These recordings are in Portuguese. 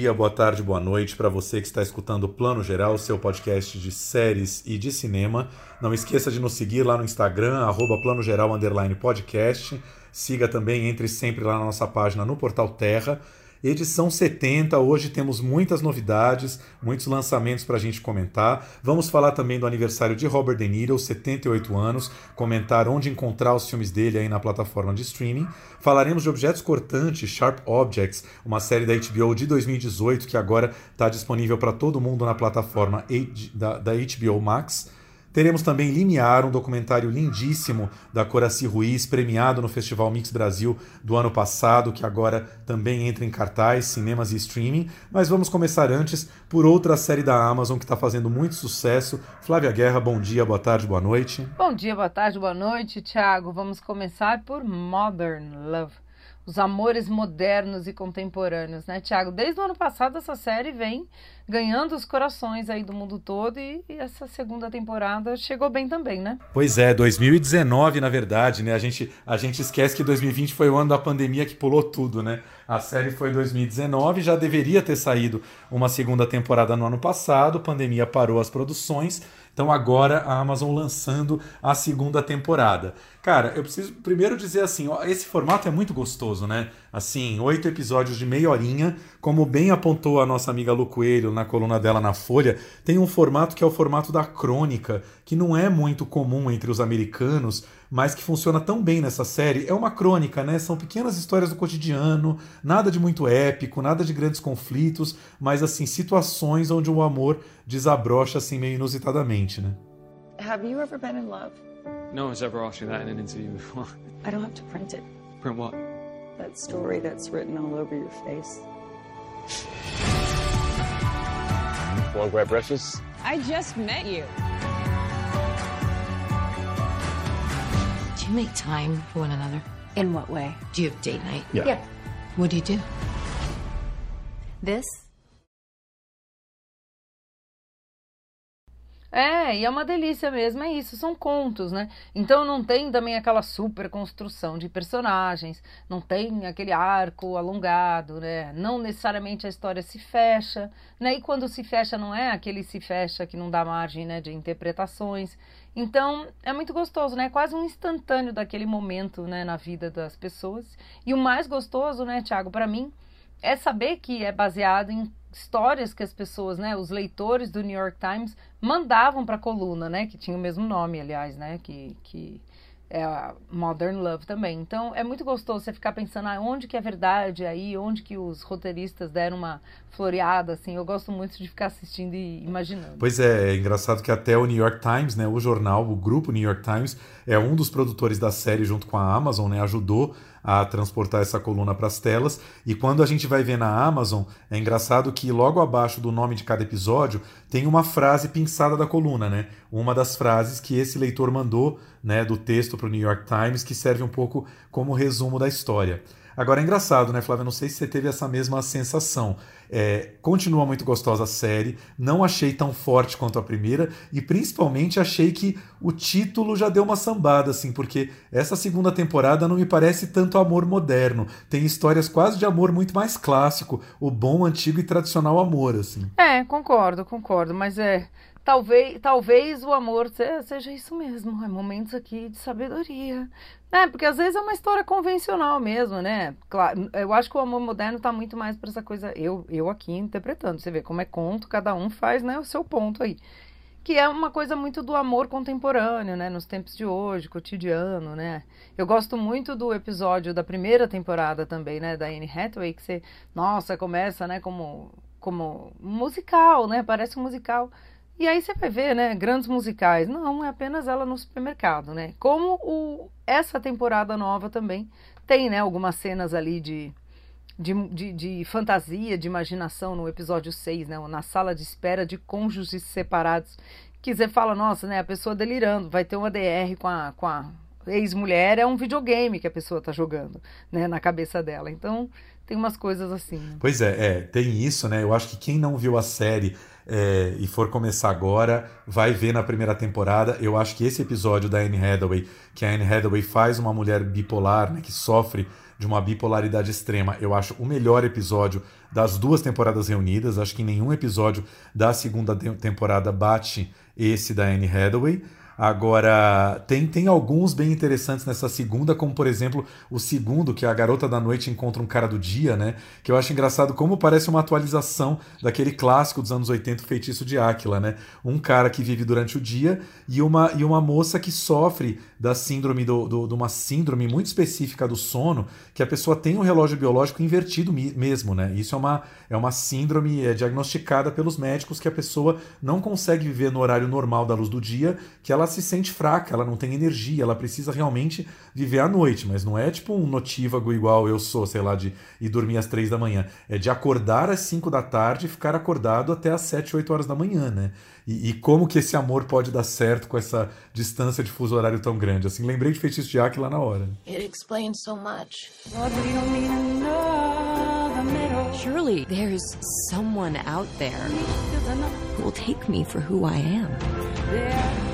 Dia, boa tarde, boa noite para você que está escutando o Plano Geral, seu podcast de séries e de cinema. Não esqueça de nos seguir lá no Instagram, arroba Plano Geral Podcast. Siga também, entre sempre lá na nossa página no Portal Terra edição 70. Hoje temos muitas novidades, muitos lançamentos para a gente comentar. Vamos falar também do aniversário de Robert De Niro, 78 anos, comentar onde encontrar os filmes dele aí na plataforma de streaming. Falaremos de Objetos Cortantes, Sharp Objects, uma série da HBO de 2018 que agora está disponível para todo mundo na plataforma da, HBO Max. Teremos também Limiar, um documentário lindíssimo da Coraci Ruiz, premiado no Festival Mix Brasil do ano passado, que agora também entra em cartaz, cinemas e streaming. Mas vamos começar antes por outra série da Amazon que está fazendo muito sucesso. Flávia Guerra, bom dia, boa tarde, boa noite. Bom dia, boa tarde, boa noite, Thiago. Vamos começar por Modern Love os amores modernos e contemporâneos, né, Tiago? Desde o ano passado essa série vem ganhando os corações aí do mundo todo e, e, essa segunda temporada chegou bem também, né? Pois é, 2019 na verdade, né? A gente, a gente esquece que 2020 foi o ano da pandemia que pulou tudo, né? A série foi 2019, já deveria ter saído uma segunda temporada no ano passado, pandemia parou as produções então agora a Amazon lançando a segunda temporada. Cara, eu preciso primeiro dizer assim, ó, esse formato é muito gostoso, né? Assim, oito episódios de meia horinha, como bem apontou a nossa amiga Lu Coelho na coluna dela na Folha, tem um formato que é o formato da crônica, que não é muito comum entre os americanos, mas que funciona tão bem nessa série. É uma crônica, né? São pequenas histórias do cotidiano, nada de muito épico, nada de grandes conflitos, mas assim, situações onde o amor desabrocha assim meio inusitadamente, né? Have you ever been in love? No one's ever asked me that in an interview before. I don't have to print it. Print what? That story that's written all over your face. Want to grab brushes? I just met you. Do you make time for one another? In what way? Do you have date night? Yeah. Yeah. What do you do? This É, e é uma delícia mesmo, é isso, são contos, né? Então não tem também aquela super construção de personagens, não tem aquele arco alongado, né? Não necessariamente a história se fecha, né? E quando se fecha não é aquele se fecha que não dá margem, né, de interpretações. Então é muito gostoso, né? É quase um instantâneo daquele momento, né, na vida das pessoas. E o mais gostoso, né, Tiago, para mim, é saber que é baseado em histórias que as pessoas, né, os leitores do New York Times mandavam para a coluna, né, que tinha o mesmo nome, aliás, né, que, que é a Modern Love também. Então é muito gostoso você ficar pensando ah, onde que é verdade aí, onde que os roteiristas deram uma floreada, assim. Eu gosto muito de ficar assistindo e imaginando. Pois é, é engraçado que até o New York Times, né, o jornal, o grupo New York Times, é um dos produtores da série junto com a Amazon, né, ajudou a transportar essa coluna para as telas. E quando a gente vai ver na Amazon, é engraçado que logo abaixo do nome de cada episódio tem uma frase pinçada da coluna, né? Uma das frases que esse leitor mandou, né, do texto para o New York Times, que serve um pouco como resumo da história. Agora é engraçado, né, Flávia? Não sei se você teve essa mesma sensação. É, continua muito gostosa a série, não achei tão forte quanto a primeira e principalmente achei que o título já deu uma sambada, assim, porque essa segunda temporada não me parece tanto amor moderno. Tem histórias quase de amor muito mais clássico, o bom, antigo e tradicional amor, assim. É, concordo, concordo, mas é talvez, talvez o amor seja isso mesmo, é momentos aqui de sabedoria. É, porque às vezes é uma história convencional mesmo, né? Claro, eu acho que o amor moderno está muito mais para essa coisa, eu, eu aqui interpretando. Você vê como é conto, cada um faz né, o seu ponto aí. Que é uma coisa muito do amor contemporâneo, né? Nos tempos de hoje, cotidiano, né? Eu gosto muito do episódio da primeira temporada também, né? Da Anne Hathaway, que você, nossa, começa, né? Como, como musical, né? Parece um musical e aí você vai ver, né, grandes musicais. Não, é apenas ela no supermercado, né? Como o, essa temporada nova também tem, né, algumas cenas ali de, de, de, de fantasia, de imaginação no episódio 6, né? Na sala de espera de cônjuges separados, que você fala, nossa, né, a pessoa delirando, vai ter uma DR com a, com a ex-mulher, é um videogame que a pessoa tá jogando, né, na cabeça dela. Então, tem umas coisas assim. Né? Pois é, é, tem isso, né? Eu acho que quem não viu a série é, e for começar agora, vai ver na primeira temporada. Eu acho que esse episódio da Anne Hathaway, que a Anne Hathaway faz uma mulher bipolar, né, que sofre de uma bipolaridade extrema, eu acho o melhor episódio das duas temporadas reunidas. Acho que nenhum episódio da segunda temporada bate esse da Anne Hathaway. Agora, tem, tem alguns bem interessantes nessa segunda, como por exemplo o segundo, que é a garota da noite encontra um cara do dia, né? Que eu acho engraçado como parece uma atualização daquele clássico dos anos 80, Feitiço de Áquila, né? Um cara que vive durante o dia e uma, e uma moça que sofre da síndrome, do, do, de uma síndrome muito específica do sono, que a pessoa tem um relógio biológico invertido mesmo, né? Isso é uma, é uma síndrome é diagnosticada pelos médicos que a pessoa não consegue viver no horário normal da luz do dia, que ela se sente fraca, ela não tem energia, ela precisa realmente viver à noite, mas não é tipo um notívago igual eu sou, sei lá, de ir dormir às três da manhã. É de acordar às cinco da tarde e ficar acordado até às sete, oito horas da manhã, né? E, e, como que esse amor pode dar certo com essa distância de fuso horário tão grande? Assim, lembrei de Feitiço de Aki lá na hora. It explains so much. Surely there's someone out there who will take me for who I am.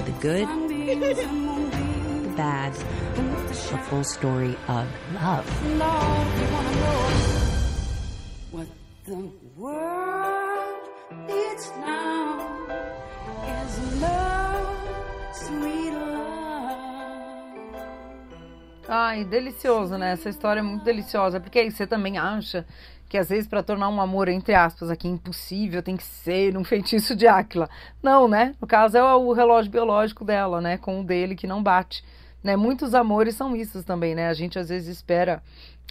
The good, the bad, the full story of love. What the world needs now is love, sweet love. Ai, delicioso, né? Essa história é muito deliciosa, porque aí você também acha que às vezes para tornar um amor entre aspas aqui impossível tem que ser um feitiço de Áquila. Não, né? No caso é o relógio biológico dela, né, com o dele que não bate. Né? Muitos amores são isso também, né? A gente às vezes espera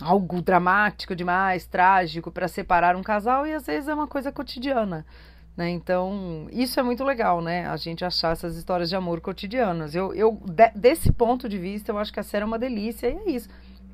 algo dramático demais, trágico para separar um casal e às vezes é uma coisa cotidiana. Né? Então, isso é muito legal, né? A gente achar essas histórias de amor cotidianas. Eu, eu de, desse ponto de vista, eu acho que a série é uma delícia e é isso.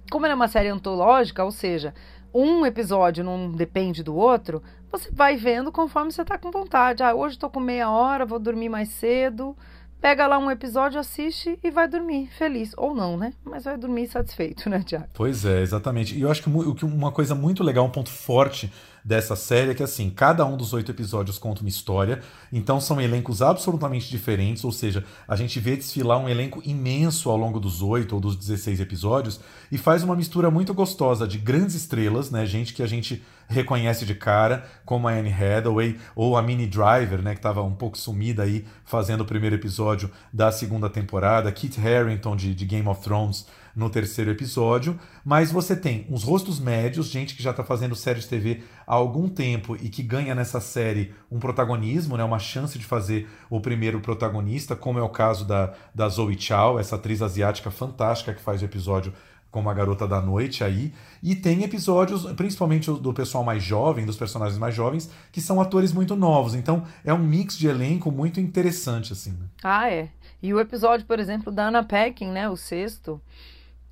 Como ela é uma série antológica, ou seja, um episódio não depende do outro, você vai vendo conforme você está com vontade. Ah, hoje estou com meia hora, vou dormir mais cedo. Pega lá um episódio, assiste e vai dormir feliz. Ou não, né? Mas vai dormir satisfeito, né, Tiago? Pois é, exatamente. E eu acho que uma coisa muito legal, um ponto forte dessa série é que, assim, cada um dos oito episódios conta uma história, então são elencos absolutamente diferentes, ou seja, a gente vê desfilar um elenco imenso ao longo dos oito ou dos 16 episódios e faz uma mistura muito gostosa de grandes estrelas, né, gente que a gente reconhece de cara, como a Anne Hathaway ou a Minnie Driver, né, que estava um pouco sumida aí fazendo o primeiro episódio da segunda temporada, Kit Harington de, de Game of Thrones, no terceiro episódio, mas você tem uns rostos médios, gente que já está fazendo série de TV há algum tempo e que ganha nessa série um protagonismo, né, uma chance de fazer o primeiro protagonista, como é o caso da, da Zoe Chow, essa atriz asiática fantástica que faz o episódio como a garota da noite aí. E tem episódios, principalmente do pessoal mais jovem, dos personagens mais jovens, que são atores muito novos. Então é um mix de elenco muito interessante, assim. Né? Ah, é. E o episódio, por exemplo, da Anna Peckin, né? O sexto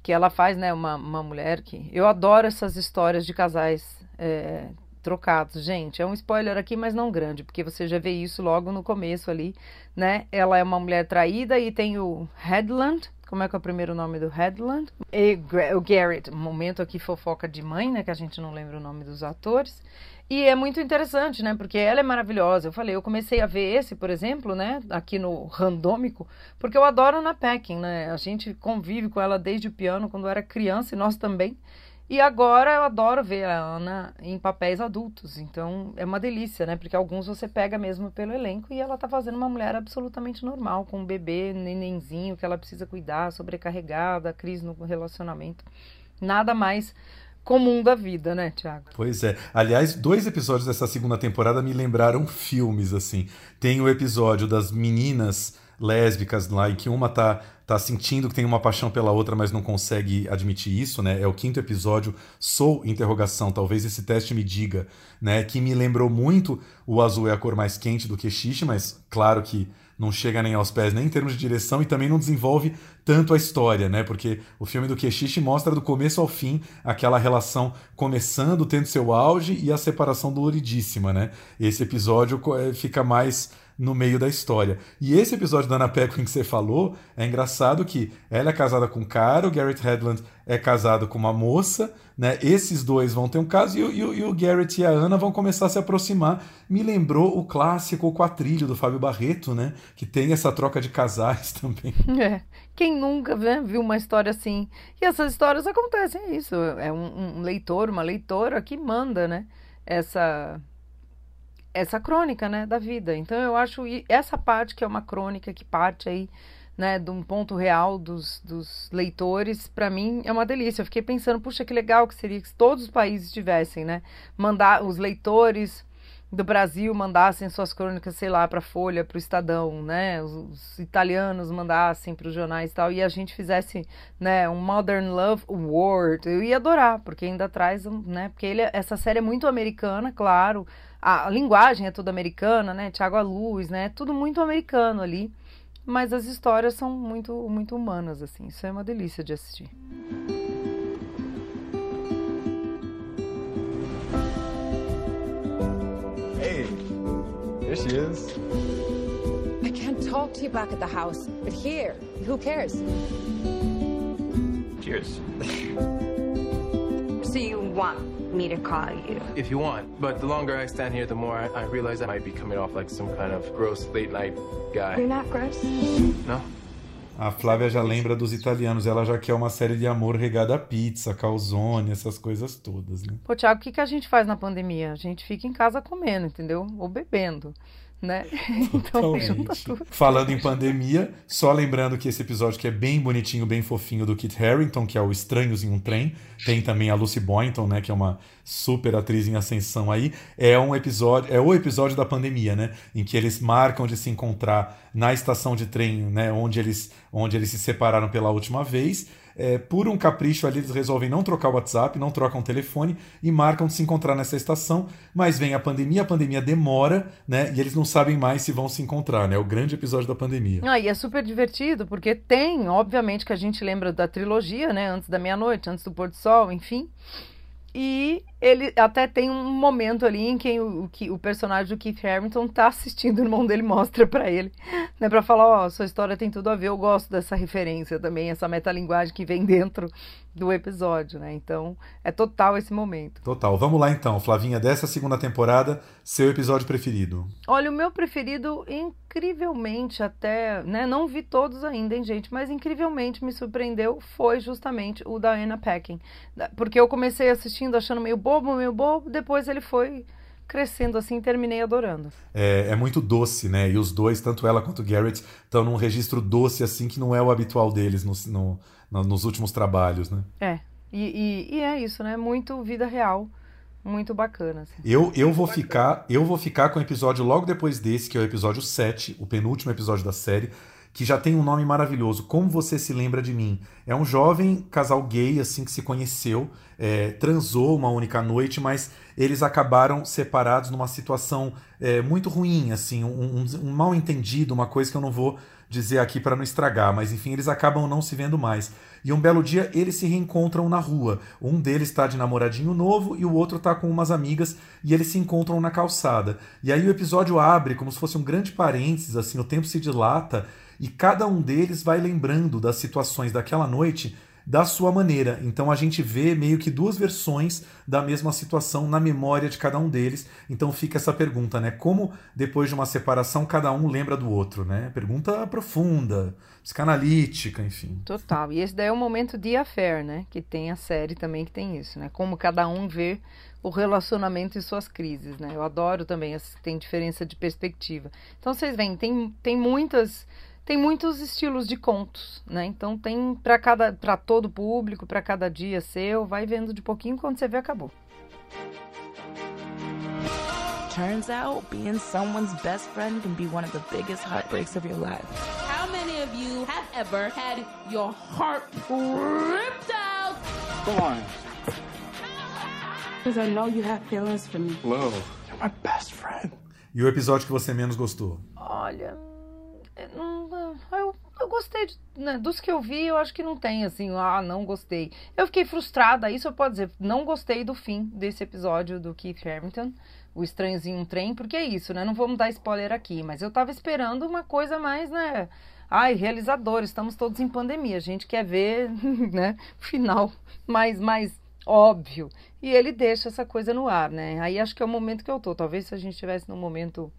que ela faz, né, uma, uma mulher que. Eu adoro essas histórias de casais é, trocados, gente. É um spoiler aqui, mas não grande, porque você já vê isso logo no começo ali, né? Ela é uma mulher traída e tem o Headland. Como é que é o primeiro nome do Headland? E o Garrett, momento aqui fofoca de mãe, né? Que a gente não lembra o nome dos atores. E é muito interessante, né? Porque ela é maravilhosa. Eu falei, eu comecei a ver esse, por exemplo, né? Aqui no Randômico, porque eu adoro a Ana Peckin, né? A gente convive com ela desde o piano, quando era criança, e nós também. E agora eu adoro ver a Ana em papéis adultos. Então é uma delícia, né? Porque alguns você pega mesmo pelo elenco e ela tá fazendo uma mulher absolutamente normal, com um bebê, nenenzinho que ela precisa cuidar, sobrecarregada, crise no relacionamento. Nada mais comum da vida, né, Tiago? Pois é. Aliás, dois episódios dessa segunda temporada me lembraram filmes, assim. Tem o episódio das meninas lésbicas lá, em que uma tá, tá sentindo que tem uma paixão pela outra, mas não consegue admitir isso, né? É o quinto episódio, Sou interrogação, talvez esse teste me diga, né? Que me lembrou muito o azul é a cor mais quente do que xixi, mas claro que não chega nem aos pés, nem em termos de direção, e também não desenvolve tanto a história, né? Porque o filme do Keshishi mostra do começo ao fim aquela relação começando, tendo seu auge, e a separação doloridíssima, né? Esse episódio é, fica mais no meio da história. E esse episódio da Anna Paquin que você falou, é engraçado que ela é casada com um cara, o Garrett Hedlund é casado com uma moça, né? Esses dois vão ter um caso e, o- e e o Garrett e a Ana vão começar a se aproximar. Me lembrou o clássico O Quatrilho do Fábio Barreto, né? Que tem essa troca de casais também. É. Quem nunca né, viu uma história assim? E essas histórias acontecem, é isso. É um, um leitor, uma leitora que manda, né? Essa, essa crônica, né? Da vida. Então eu acho essa parte que é uma crônica que parte aí, né? De um ponto real dos, dos leitores, para mim é uma delícia. Eu fiquei pensando, puxa, que legal que seria que todos os países tivessem, né? Mandar os leitores do Brasil mandassem suas crônicas, sei lá, para Folha, para o Estadão, né? Os, os italianos mandassem para os jornais e tal, e a gente fizesse, né, um Modern Love Award. Eu ia adorar, porque ainda traz, um, né? Porque ele, essa série é muito americana, claro. A, a linguagem é toda americana, né? Tiago Luz, né? Tudo muito americano ali. Mas as histórias são muito, muito humanas, assim. Isso é uma delícia de assistir. Hey, there she is. I can't talk to you back at the house, but here, who cares? Cheers. So you want me to call you? If you want. But the longer I stand here, the more I, I realize I might be coming off like some kind of gross late night guy. You're not gross? No? A Flávia já lembra dos italianos, ela já quer uma série de amor regada a pizza, calzone, essas coisas todas, né? Pô, Thiago, o que, que a gente faz na pandemia? A gente fica em casa comendo, entendeu? Ou bebendo, né? Então junta tudo. Falando em pandemia, só lembrando que esse episódio que é bem bonitinho, bem fofinho do Kit Harington, que é o Estranhos em um Trem, tem também a Lucy Boynton, né, que é uma super atriz em ascensão aí, é um episódio, é o episódio da pandemia, né, em que eles marcam de se encontrar na estação de trem, né, onde eles, onde eles se separaram pela última vez. É, por um capricho ali, eles resolvem não trocar o WhatsApp, não trocam o telefone e marcam de se encontrar nessa estação. Mas vem a pandemia, a pandemia demora, né? E eles não sabem mais se vão se encontrar, né? O grande episódio da pandemia. Ah, e é super divertido, porque tem, obviamente, que a gente lembra da trilogia, né? Antes da meia-noite, antes do pôr do sol, enfim. E ele até tem um momento ali em que o, que- o personagem do Keith Harrington tá assistindo, o irmão dele mostra pra ele, né? Pra falar, ó, sua história tem tudo a ver, eu gosto dessa referência também, essa metalinguagem que vem dentro do episódio, né? Então, é total esse momento. Total. Vamos lá então, Flavinha, dessa segunda temporada, seu episódio preferido. Olha, o meu preferido, incrivelmente até, né? Não vi todos ainda, hein, gente? Mas incrivelmente me surpreendeu foi justamente o da Anna Paquin. Da- Porque eu comecei assistindo achando meio bobo, meio bobo, depois ele foi crescendo assim e terminei adorando. É, é muito doce, né? E os dois, tanto ela quanto o Garrett, estão num registro doce, assim, que não é o habitual deles no- no- no- nos últimos trabalhos, né? É. E, e- e é isso, né? Muito vida real, muito bacana. assim. Eu, eu vou ficar, eu vou ficar com o episódio logo depois desse, que é o episódio 7, o penúltimo episódio da série, que já tem um nome maravilhoso, Como Você Se Lembra de Mim. É um jovem casal gay, assim, que se conheceu, é, transou uma única noite, mas eles acabaram separados numa situação é, muito ruim, assim, um, um, um mal entendido, uma coisa que eu não vou dizer aqui para não estragar, mas enfim, eles acabam não se vendo mais. E um belo dia eles se reencontram na rua. Um deles está de namoradinho novo e o outro está com umas amigas e eles se encontram na calçada. E aí o episódio abre como se fosse um grande parênteses, assim, o tempo se dilata e cada um deles vai lembrando das situações daquela noite da sua maneira. Então a gente vê meio que duas versões da mesma situação na memória de cada um deles. Então fica essa pergunta, né? Como depois de uma separação cada um lembra do outro, né? Pergunta profunda, psicanalítica, enfim. Total. E esse daí é o momento de affair, né? Que tem a série também que tem isso, né? Como cada um vê o relacionamento e suas crises, né? Eu adoro também, as- tem diferença de perspectiva. Então vocês veem, tem, tem muitas tem muitos estilos de contos, né? Então tem para cada para todo público, para cada dia seu, vai vendo de pouquinho quando você vê acabou. Turns out being someone's best friend can be one of the biggest heartbreaks of your life. How many of you have ever had your heart ripped out? Go on. Because I know you have feelings for me. Hello. You're my best friend. E o episódio que você menos gostou? Olha, eu, não- eu eu gostei de, né, dos que eu vi, eu acho que não tem assim, ah, não gostei. Eu fiquei frustrada, isso eu posso dizer, não gostei do fim desse episódio do Keith Harrington, o Estranhozinho Trem, porque é isso, né? Não vamos dar spoiler aqui, mas eu tava esperando uma coisa mais, né? Ai, realizador, estamos todos em pandemia, a gente quer ver, né, final mais, mais óbvio. E ele deixa essa coisa no ar, né? Aí acho que é o momento que eu tô. Talvez se a gente estivesse num momento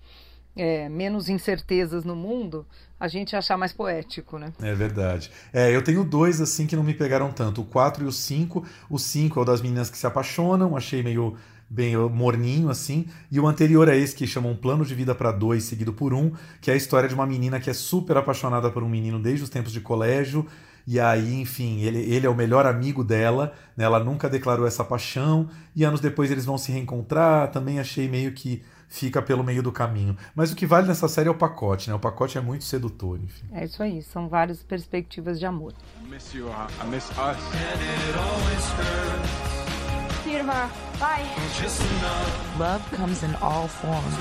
é, menos incertezas no mundo, a gente achar mais poético, né? É verdade. É, eu tenho dois assim que não me pegaram tanto, o 4 e o 5. O 5 é o das meninas que se apaixonam, achei meio bem morninho assim, e o anterior é esse que chama Um Plano de Vida para Dois seguido por um, que é a história de uma menina que é super apaixonada por um menino desde os tempos de colégio, e aí, enfim, ele, ele é o melhor amigo dela, né? ela nunca declarou essa paixão, e anos depois eles vão se reencontrar, também achei meio que fica pelo meio do caminho. Mas o que vale nessa série é o pacote, né? O pacote é muito sedutor, enfim. É isso aí, são várias perspectivas de amor. I miss you, uh, I miss us. See you tomorrow. Bye. Love comes in all forms.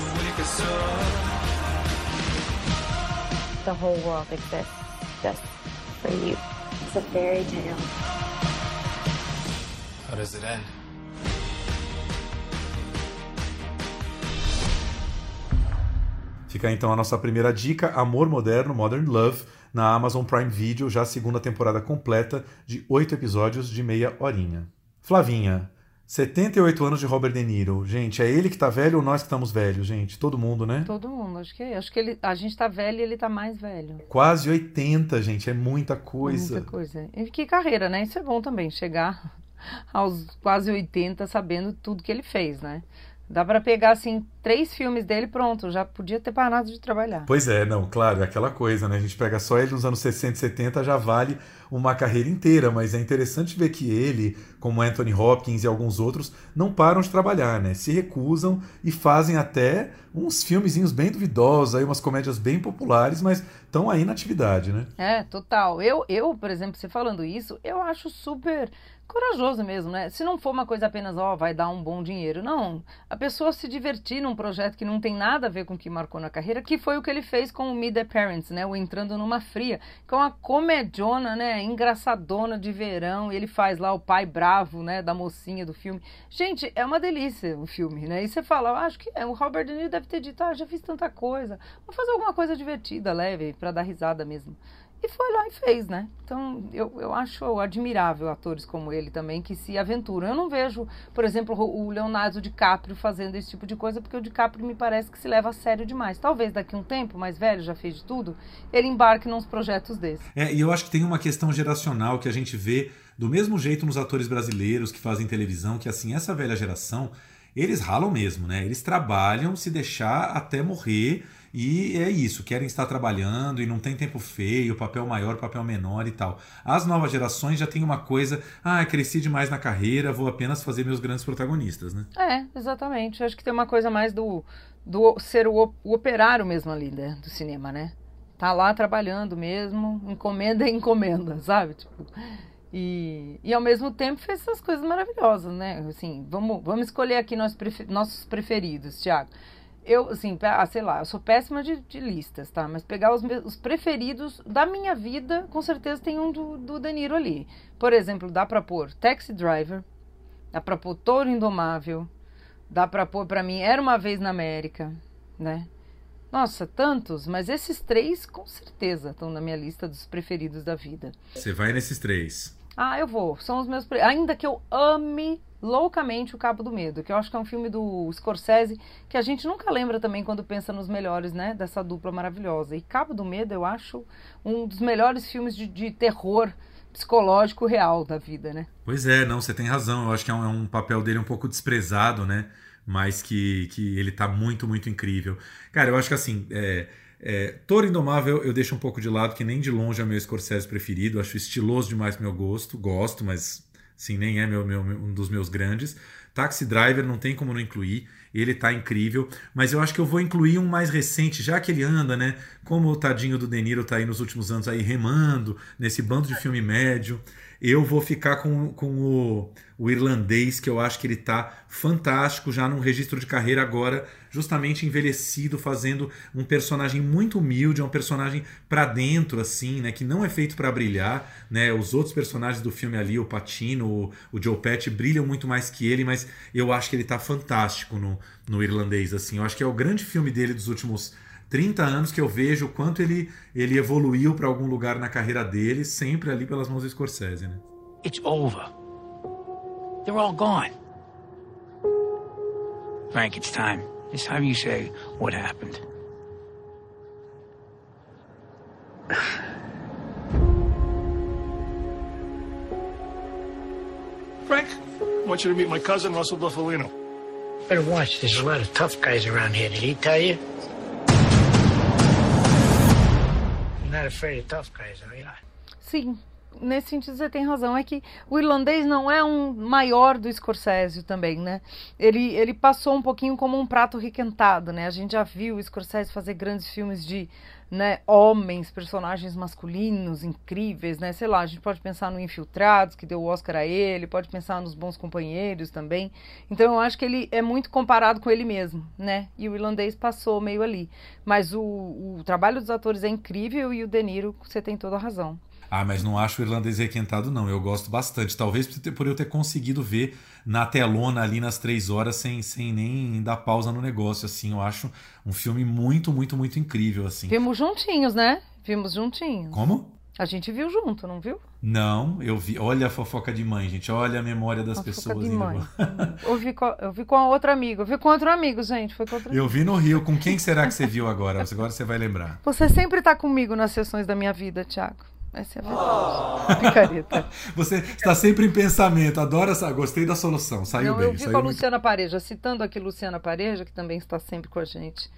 The whole world exists just for you. It's a fairy tale. How does it end? Fica então a nossa primeira dica: Amor Moderno, Modern Love, na Amazon Prime Video, já a segunda temporada completa, de oito episódios de meia horinha. Flavinha, 78 anos de Robert De Niro. Gente, é ele que tá velho ou nós que estamos velhos, gente? Todo mundo, né? Todo mundo, acho que é. Acho que ele, a gente tá velho e ele tá mais velho. Quase 80, gente, é muita coisa. Muita coisa. E que carreira, né? Isso é bom também, chegar aos quase 80 sabendo tudo que ele fez, né? Dá para pegar, assim, três filmes dele pronto, já podia ter parado de trabalhar. Pois é, não, claro, é aquela coisa, né? A gente pega só ele nos anos 60 e 70, já vale uma carreira inteira, mas é interessante ver que ele, como Anthony Hopkins e alguns outros, não param de trabalhar, né? Se recusam e fazem até uns filmezinhos bem duvidosos, aí umas comédias bem populares, mas estão aí na atividade, né? É, total. Eu, eu, por exemplo, você falando isso, eu acho super corajoso mesmo, né? Se não for uma coisa apenas, ó, vai dar um bom dinheiro. Não. A pessoa se divertir num projeto que não tem nada a ver com o que marcou na carreira, que foi o que ele fez com o Meet the Parents, né? O Entrando numa Fria, que é uma comediona, né? Engraçadona de verão. Ele faz lá o pai bravo, né? Da mocinha do filme. Gente, é uma delícia o filme, né? E você fala, ah, acho que é. O Robert De Niro deve ter dito, ah, já fiz tanta coisa. Vou fazer alguma coisa divertida, leve, para dar risada mesmo. E foi lá e fez, né? Então, eu, eu acho admirável atores como ele também que se aventuram. Eu não vejo, por exemplo, o Leonardo DiCaprio fazendo esse tipo de coisa, porque o DiCaprio me parece que se leva a sério demais. Talvez daqui a um tempo, mais velho, já fez de tudo, ele embarque nos projetos desses. É, e eu acho que tem uma questão geracional que a gente vê do mesmo jeito nos atores brasileiros que fazem televisão, que assim, essa velha geração, eles ralam mesmo, né? Eles trabalham se deixar até morrer e é isso, querem estar trabalhando e não tem tempo feio, papel maior, papel menor e tal. As novas gerações já tem uma coisa, ah, cresci demais na carreira, vou apenas fazer meus grandes protagonistas, né? É, exatamente. Eu acho que tem uma coisa mais do, do ser o, o operário mesmo ali né, do cinema, né? Tá lá trabalhando mesmo, encomenda é encomenda, sabe? Tipo, e, e ao mesmo tempo fez essas coisas maravilhosas, né? Assim, vamos, vamos escolher aqui nossos preferidos, Tiago eu, assim, ah, sei lá, eu sou péssima de, de listas, tá? Mas pegar os, os, preferidos da minha vida, com certeza tem um do, do Danilo ali. Por exemplo, dá pra pôr Taxi Driver, dá pra pôr Touro Indomável, dá pra pôr, pra mim, Era Uma Vez na América, né? Nossa, tantos, mas esses três com certeza estão na minha lista dos preferidos da vida. Você vai nesses três? Ah, eu vou. São os meus. Ainda que eu ame loucamente o Cabo do Medo, que eu acho que é um filme do Scorsese que a gente nunca lembra também quando pensa nos melhores, né, dessa dupla maravilhosa. E Cabo do Medo eu acho um dos melhores filmes de, de terror psicológico real da vida, né? Pois é, não, você tem razão. Eu acho que é um, é um papel dele um pouco desprezado, né? Mas que, que ele tá muito, muito incrível. Cara, eu acho que assim, é, é, Toro Indomável eu deixo um pouco de lado, que nem de longe é meu Scorsese preferido. Acho estiloso demais pro meu gosto. Gosto, mas Sim, nem é meu, meu, um dos meus grandes. Taxi Driver não tem como não incluir, ele tá incrível, mas eu acho que eu vou incluir um mais recente, já que ele anda, né? Como o tadinho do De Niro tá aí nos últimos anos aí remando nesse bando de filme médio. Eu vou ficar com, com o, o irlandês, que eu acho que ele tá fantástico já num registro de carreira agora, justamente envelhecido, fazendo um personagem muito humilde, um personagem para dentro, assim, né? Que não é feito para brilhar, né? Os outros personagens do filme ali, o Patino, o, o Joe Pesci, brilham muito mais que ele, mas eu acho que ele tá fantástico no, no irlandês, assim. Eu acho que é o grande filme dele dos últimos 30 anos que eu vejo o quanto ele, ele evoluiu para algum lugar na carreira dele, sempre ali pelas mãos do Scorsese, né? It's over. They're all gone. Frank, it's time. It's time you say what happened. Frank, I want you to meet my cousin, Russell Buffalino. Better watch. There's a lot of tough guys around here. Did he tell you? Not afraid of tough guys, are you? Sim, nesse sentido você tem razão. É que o irlandês não é um maior do Scorsese também, né? Ele, ele passou um pouquinho como um prato requentado, né? A gente já viu o Scorsese fazer grandes filmes de né, homens, personagens masculinos incríveis, né? Sei lá, a gente pode pensar no Infiltrados, que deu o Oscar a ele, pode pensar nos Bons Companheiros também. Então eu acho que ele é muito comparado com ele mesmo, né? E o irlandês passou meio ali. Mas o, o trabalho dos atores é incrível e o De Niro, você tem toda a razão. Ah, mas não acho o irlandês requentado, não. Eu gosto bastante. Talvez por eu ter conseguido ver na telona ali nas três horas sem, sem nem dar pausa no negócio, assim. Eu acho um filme muito, muito, muito incrível, assim. Vimos juntinhos, né? Vimos juntinhos. Como? A gente viu junto, não viu? Não, eu vi. Olha a fofoca de mãe, gente. Olha a memória das A pessoas. fofoca de mãe. eu, vi com, eu vi com a outra amiga. Eu vi com outro amigo, gente. Foi com outro Eu vi no Rio. Com quem será que você viu agora? Agora você vai lembrar. Você sempre tá comigo nas sessões da minha vida, Thiago. Essa é a verdade. Picareta. Você está sempre em pensamento. Adoro essa. Gostei da solução. Saiu Não, bem. eu vi com a Luciana Pareja, citando aqui Luciana Pareja, que também está sempre com a gente.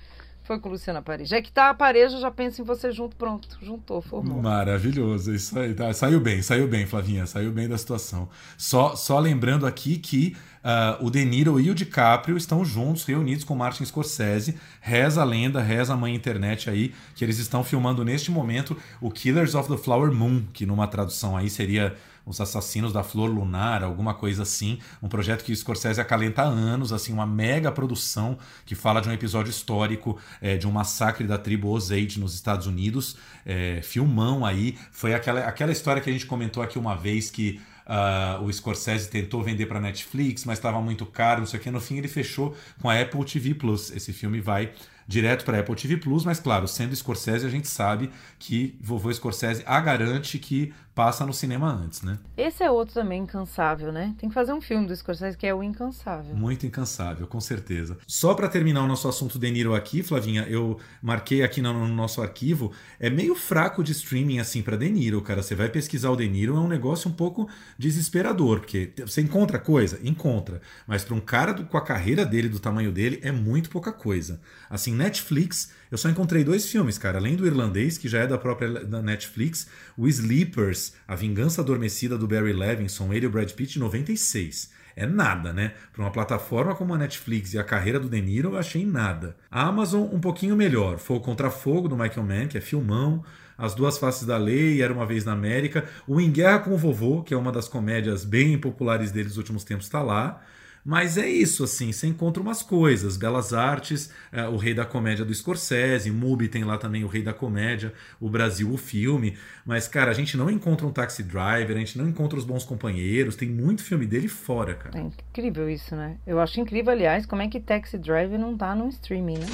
Foi com Luciana Pareja. É que tá a Pareja, já pensa em você junto, pronto. Juntou, formou. Maravilhoso, isso aí. Tá, saiu bem, saiu bem, Flavinha, saiu bem da situação. Só, só lembrando aqui que ah, o De Niro e o DiCaprio estão juntos, reunidos com Martin Scorsese. Reza a lenda, reza a mãe internet aí, que eles estão filmando neste momento o Killers of the Flower Moon, que numa tradução aí seria os assassinos da flor lunar, alguma coisa assim. Um projeto que Scorsese acalenta há anos, assim, uma mega produção que fala de um episódio histórico é, de um massacre da tribo Osage nos Estados Unidos. É, filmão aí. Foi aquela, aquela história que a gente comentou aqui uma vez que. ah, o Scorsese tentou vender para Netflix, mas estava muito caro, não sei o que. No fim, ele fechou com a Apple TV Plus. Esse filme vai direto para Apple TV Plus, mas claro, sendo Scorsese, a gente sabe que vovô Scorsese a garante que passa no cinema antes, né? Esse é outro também incansável, né? Tem que fazer um filme do Scorsese que é o Incansável. Muito incansável, com certeza. Só para terminar o nosso assunto De Niro aqui, Flavinha, eu marquei aqui no, no nosso arquivo, é meio fraco de streaming assim para De Niro, cara. Você vai pesquisar o De Niro, é um negócio um pouco desesperador, porque você encontra coisa, encontra, mas para um cara do- com a carreira dele, do tamanho dele, é muito pouca coisa. Assim, Netflix, eu só encontrei dois filmes, cara, além do irlandês, que já é da própria da Netflix, o Sleepers, A Vingança Adormecida do Barry Levinson, ele e o Brad Pitt de 96. É nada, né? Para uma plataforma como a Netflix e a carreira do De Niro, eu achei nada. A Amazon, um pouquinho melhor. Fogo contra Fogo, do Michael Mann, que é filmão. As Duas Faces da Lei, Era Uma Vez na América. O Em Guerra com o Vovô, que é uma das comédias bem populares dele dos últimos tempos, está lá. Mas é isso, assim, você encontra umas coisas. Belas Artes, é, o Rei da Comédia do Scorsese, Mubi tem lá também o Rei da Comédia, o Brasil, o filme. Mas, cara, a gente não encontra um Taxi Driver, a gente não encontra os Bons Companheiros, tem muito filme dele fora, cara. É incrível isso, né? Eu acho incrível, aliás, como é que Taxi Driver não tá no streaming, né?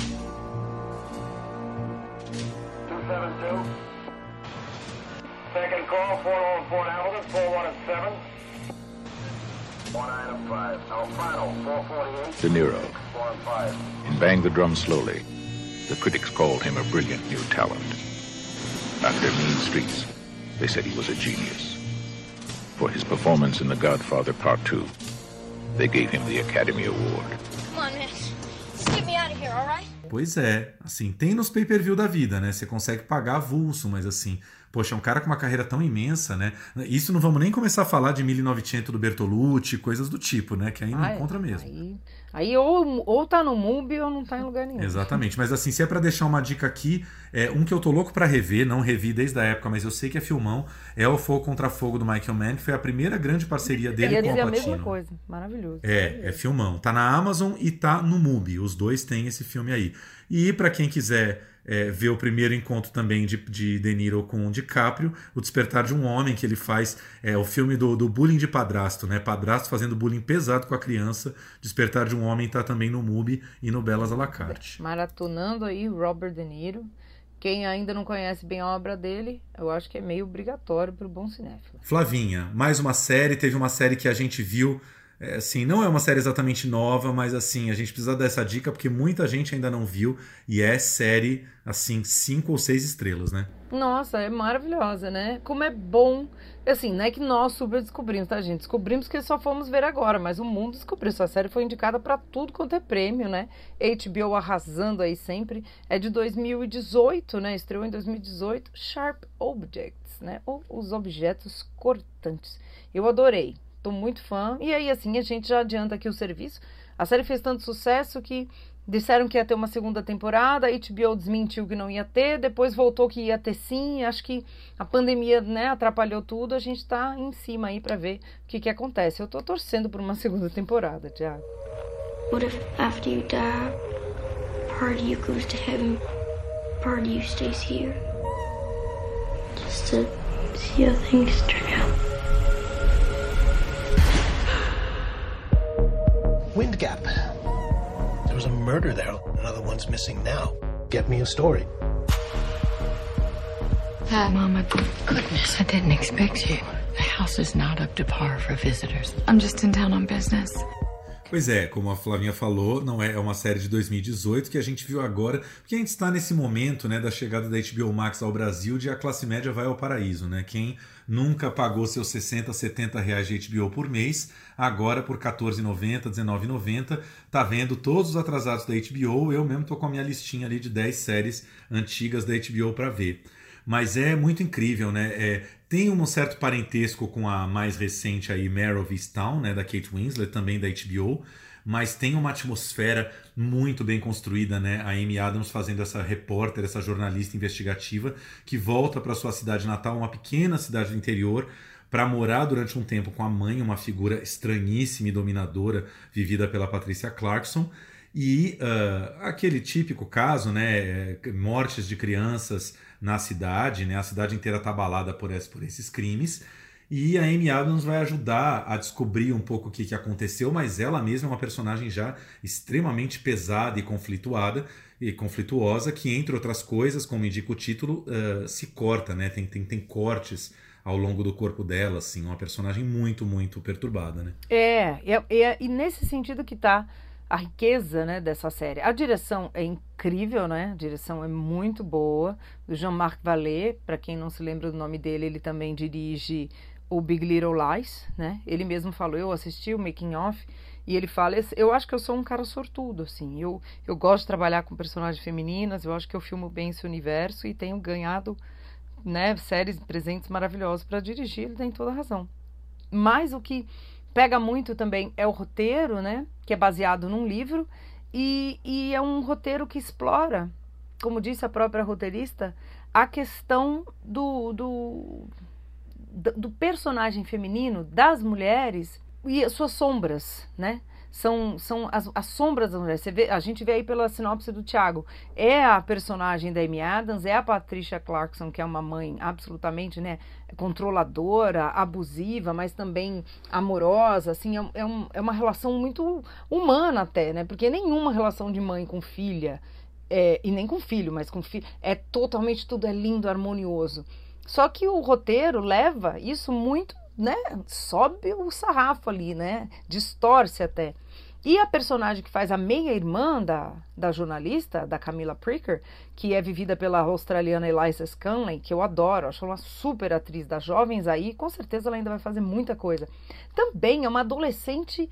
272. Second call, 4 Fort Hamilton, 417. De Niro. 4 and 5. In Bang the Drum Slowly, the critics called him a brilliant new talent. After Mean Streets, they said he was a genius. For his performance in The Godfather Part 2, they gave him the Academy Award. Come on, man. Just get me out of here, all right? Pois é, assim, tem nos pay-per-view da vida, né? Você consegue pagar avulso, mas assim, Poxa, é um cara com uma carreira tão imensa, né? Isso não vamos nem começar a falar de 1900 do Bertolucci, coisas do tipo, né? Que aí não encontra mesmo. Aí, aí ou, ou tá no MUBI ou não tá em lugar nenhum. Exatamente, mas assim, se é pra deixar uma dica aqui, é um que eu tô louco pra rever, não revi desde a época, mas eu sei que é filmão, é o Fogo contra Fogo do Michael Mann, que foi a primeira grande parceria Eu dele ia com dizer o a mesma Pacino. coisa. Maravilhoso. É, é filmão. Tá na Amazon e tá no MUBI. Os dois têm esse filme aí. E pra quem quiser é, ver o primeiro encontro também de, de De Niro com o DiCaprio, O Despertar de um Homem, que ele faz é o filme do, do bullying de padrasto, né? Padrasto fazendo bullying pesado com a criança. Despertar de um Homem tá também no MUBI e no Belas à la carte. Maratonando aí Robert De Niro. Quem ainda não conhece bem a obra dele, eu acho que é meio obrigatório pro bom cinéfilo. Flavinha, mais uma série. Teve uma série que a gente viu. É, assim, não é uma série exatamente nova, mas assim, a gente precisa dessa dica porque muita gente ainda não viu e é série, assim, cinco ou seis estrelas, né? Nossa, é maravilhosa, né? Como é bom. Assim, não é que nós super descobrimos, tá, gente? Descobrimos que só fomos ver agora, mas o mundo descobriu. Essa série foi indicada pra tudo quanto é prêmio, né? HBO arrasando aí sempre. É de 2018, né? Estreou em 2018. Sharp Objects, né? Ou os objetos cortantes. Eu adorei. Tô muito fã. E aí, assim, a gente já adianta aqui o serviço. A série fez tanto sucesso que disseram que ia ter uma segunda temporada, a HBO desmentiu que não ia ter, depois voltou que ia ter sim. Acho que a pandemia, né, atrapalhou tudo. A gente tá em cima aí pra ver o que que acontece. Eu tô torcendo por uma segunda temporada, Thiago. What if after you die, part of you goes to heaven, part of you stays here? Just to see how things turn out. Wind Gap. There was a murder there. Another one's missing now. Get me a story. Dad, Mama, goodness, I didn't expect you. The house is not up to par for visitors. I'm just in town on business. Pois é, como a Flavinha falou, não é, é uma série de 2018 que a gente viu agora, porque a gente está nesse momento, né, da chegada da HBO Max ao Brasil, de a classe média vai ao paraíso, né? Quem nunca pagou seus 60, 70 reais de HBO por mês, agora por 14,90, 19,90, tá vendo todos os atrasados da HBO. Eu mesmo tô com a minha listinha ali de 10 séries antigas da HBO para ver. Mas é muito incrível, né? É, tem um certo parentesco com a mais recente aí, Mare of Easttown, né, da Kate Winslet, também da HBO, mas tem uma atmosfera muito bem construída, né? A Amy Adams fazendo essa repórter, essa jornalista investigativa que volta para sua cidade natal, uma pequena cidade do interior, para morar durante um tempo com a mãe, uma figura estranhíssima e dominadora, vivida pela Patricia Clarkson. E uh, aquele típico caso, né? Mortes de crianças na cidade, né? A cidade inteira tá abalada por, esse, por esses crimes. E a Amy Adams vai ajudar a descobrir um pouco o que, que aconteceu, mas ela mesma é uma personagem já extremamente pesada e conflituada e conflituosa, que, entre outras coisas, como indica o título, uh, se corta, né? Tem, tem, tem cortes ao longo do corpo dela, assim, uma personagem muito, muito perturbada, né? É, é, é e nesse sentido que tá a riqueza né, dessa série. A direção é incrível, né? A direção é muito boa. Do Jean-Marc Vallée, para quem não se lembra do nome dele, ele também dirige o Big Little Lies, né? Ele mesmo falou, eu assisti o Making Off e ele fala, eu acho que eu sou um cara sortudo, assim. Eu, eu gosto de trabalhar com personagens femininas, eu acho que eu filmo bem esse universo e tenho ganhado, né, séries presentes maravilhosos para dirigir, ele tem toda razão. Mas o que pega muito também é o roteiro, né? Que é baseado num livro e, e é um roteiro que explora, como disse a própria roteirista, a questão do, do, do personagem feminino, das mulheres e as suas sombras, né? São, são as, as sombras das mulheres. Você vê, a gente vê aí pela sinopse do Tiago. É a personagem da Amy Adams, é a Patricia Clarkson, que é uma mãe absolutamente né, controladora, abusiva, mas também amorosa. Assim, é, é, um, é uma relação muito humana até, né? Porque nenhuma relação de mãe com filha, é, e nem com filho, mas com filho, é totalmente tudo é lindo, harmonioso. Só que o roteiro leva isso muito né, sobe o sarrafo ali, né, distorce até. E a personagem que faz a meia-irmã da, da jornalista, da Camila Pricker, que é vivida pela australiana Eliza Scanlon, que eu adoro, acho uma super atriz das jovens aí, com certeza ela ainda vai fazer muita coisa. Também é uma adolescente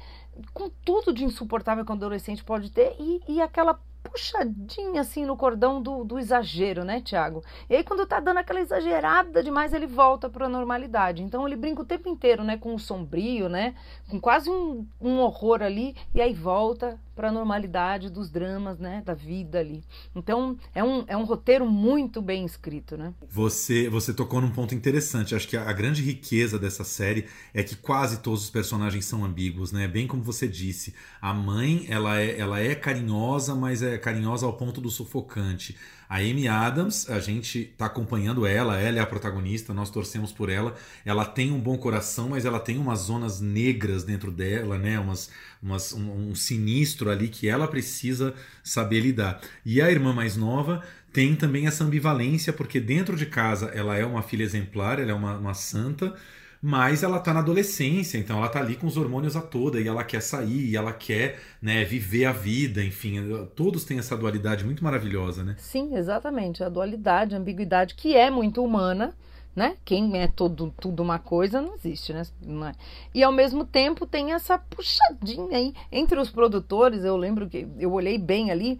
com tudo de insuportável que um adolescente pode ter e, e aquela puxadinha assim no cordão do, do exagero, né, Tiago? E aí quando tá dando aquela exagerada demais, ele volta para a normalidade. Então ele brinca o tempo inteiro, né, com o sombrio, né, com quase um, um horror ali, e aí volta para a normalidade dos dramas, né, da vida ali. Então é um, é um roteiro muito bem escrito, né? Você você tocou num ponto interessante. Acho que a, a grande riqueza dessa série é que quase todos os personagens são ambíguos, né? Bem como você disse, a mãe ela é, ela é carinhosa, mas é carinhosa ao ponto do sufocante. A Amy Adams, a gente está acompanhando ela, ela é a protagonista, nós torcemos por ela. Ela tem um bom coração, mas ela tem umas zonas negras dentro dela, né? Umas, um, sinistro ali que ela precisa saber lidar. E a irmã mais nova tem também essa ambivalência, porque dentro de casa ela é uma filha exemplar, ela é uma, uma santa, mas ela tá na adolescência, então ela tá ali com os hormônios a toda e ela quer sair, e ela quer né, viver a vida, enfim, todos têm essa dualidade muito maravilhosa, né? Sim, exatamente, a dualidade, a ambiguidade que é muito humana, né? Quem é todo, tudo uma coisa não existe, né? Não é. E ao mesmo tempo tem essa puxadinha aí entre os produtores. Eu lembro que eu olhei bem ali.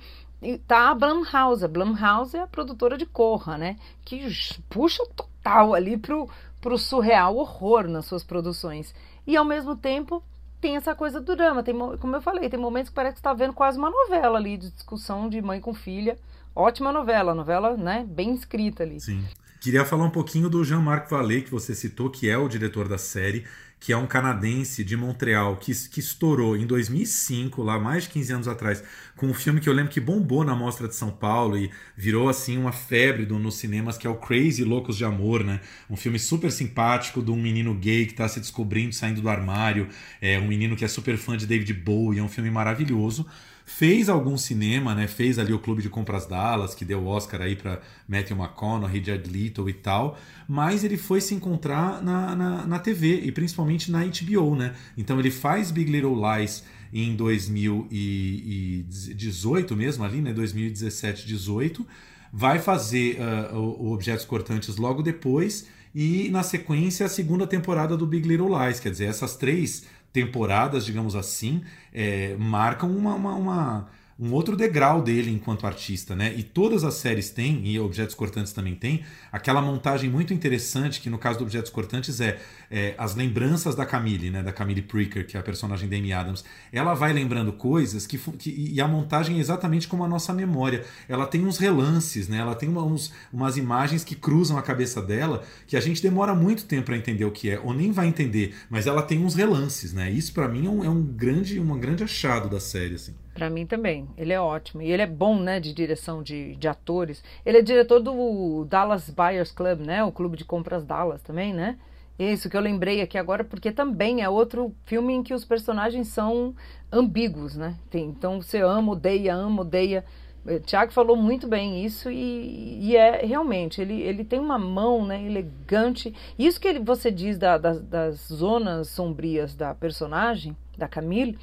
Tá a Blumhouse. A Blumhouse é a produtora de Corra, né? Que puxa total ali pro, pro surreal horror nas suas produções. E ao mesmo tempo tem essa coisa do drama. Tem, como eu falei, tem momentos que parece que está vendo quase uma novela ali de discussão de mãe com filha. Ótima novela, novela, né? Bem escrita ali. Sim. Queria falar um pouquinho do Jean-Marc Vallée, que você citou, que é o diretor da série, que é um canadense de Montreal, que, que estourou em 2005, lá mais de 15 anos atrás, com um filme que eu lembro que bombou na Mostra de São Paulo e virou assim uma febre do, nos cinemas, que é o Crazy Loucos de Amor, né? Um filme super simpático de um menino gay que está se descobrindo, saindo do armário, é um menino que é super fã de David Bowie, é um filme maravilhoso fez algum cinema, né? Fez ali o Clube de Compras Dallas, que deu Oscar aí para Matthew McConaughey, Jared Leto e tal, mas ele foi se encontrar na, na, na TV e principalmente na HBO, né? Então ele faz Big Little Lies em 2018 mesmo ali, né? 2017, 18, vai fazer uh, o Objetos Cortantes logo depois e na sequência a segunda temporada do Big Little Lies, quer dizer, essas três temporadas, digamos assim, é, marcam uma, uma, uma um outro degrau dele enquanto artista, né? E todas as séries têm, e Objetos Cortantes também tem, aquela montagem muito interessante que no caso do Objetos Cortantes é, é as lembranças da Camille, né? Da Camille Pricker, que é a personagem da Amy Adams. Ela vai lembrando coisas que, que, e a montagem é exatamente como a nossa memória. Ela tem uns relances, né? Ela tem uma, uns, umas imagens que cruzam a cabeça dela que a gente demora muito tempo para entender o que é, ou nem vai entender, mas ela tem uns relances, né? Isso para mim é um, é um grande, um grande achado da série, assim. Para mim também. Ele é ótimo. E ele é bom, né, de direção de, de atores. Ele é diretor do Dallas Buyers Club, né? O Clube de Compras Dallas também, né? Isso que eu lembrei aqui agora, porque também é outro filme em que os personagens são ambíguos, né? Tem, então você ama, odeia, ama, odeia. O Tiago falou muito bem isso e, e, é realmente, ele, ele tem uma mão né, elegante. Isso que ele, você diz da, da, das zonas sombrias da personagem, da Camille,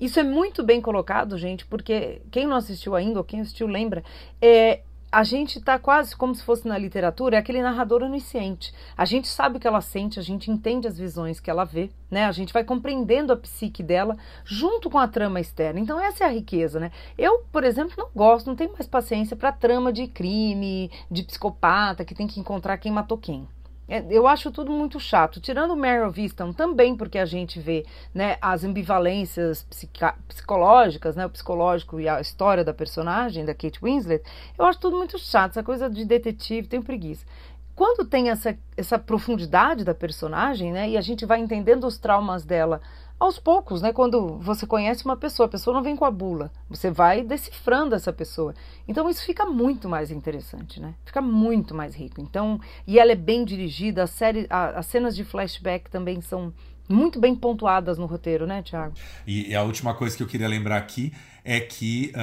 isso é muito bem colocado, gente, porque quem não assistiu ainda, ou quem assistiu lembra, é, a gente está quase como se fosse na literatura, é aquele narrador onisciente. A gente sabe o que ela sente, a gente entende as visões que ela vê, né? A gente vai compreendendo a psique dela junto com a trama externa. Então essa é a riqueza, né? Eu, por exemplo, não gosto, não tenho mais paciência para trama de crime, de psicopata que tem que encontrar quem matou quem. É, eu acho tudo muito chato. Tirando o Meryl Viston também, porque a gente vê né, as ambivalências psicológicas, né, o psicológico e a história da personagem, da Kate Winslet, eu acho tudo muito chato. Essa coisa de detetive, tenho preguiça. Quando tem essa, essa profundidade da personagem, né, e a gente vai entendendo os traumas dela aos poucos, né? Quando você conhece uma pessoa, a pessoa não vem com a bula, você vai decifrando essa pessoa. Então isso fica muito mais interessante, né? Fica muito mais rico. Então, e ela é bem dirigida, a série, a, as cenas de flashback também são muito bem pontuadas no roteiro, né, Thiago? E a última coisa que eu queria lembrar aqui é que uh,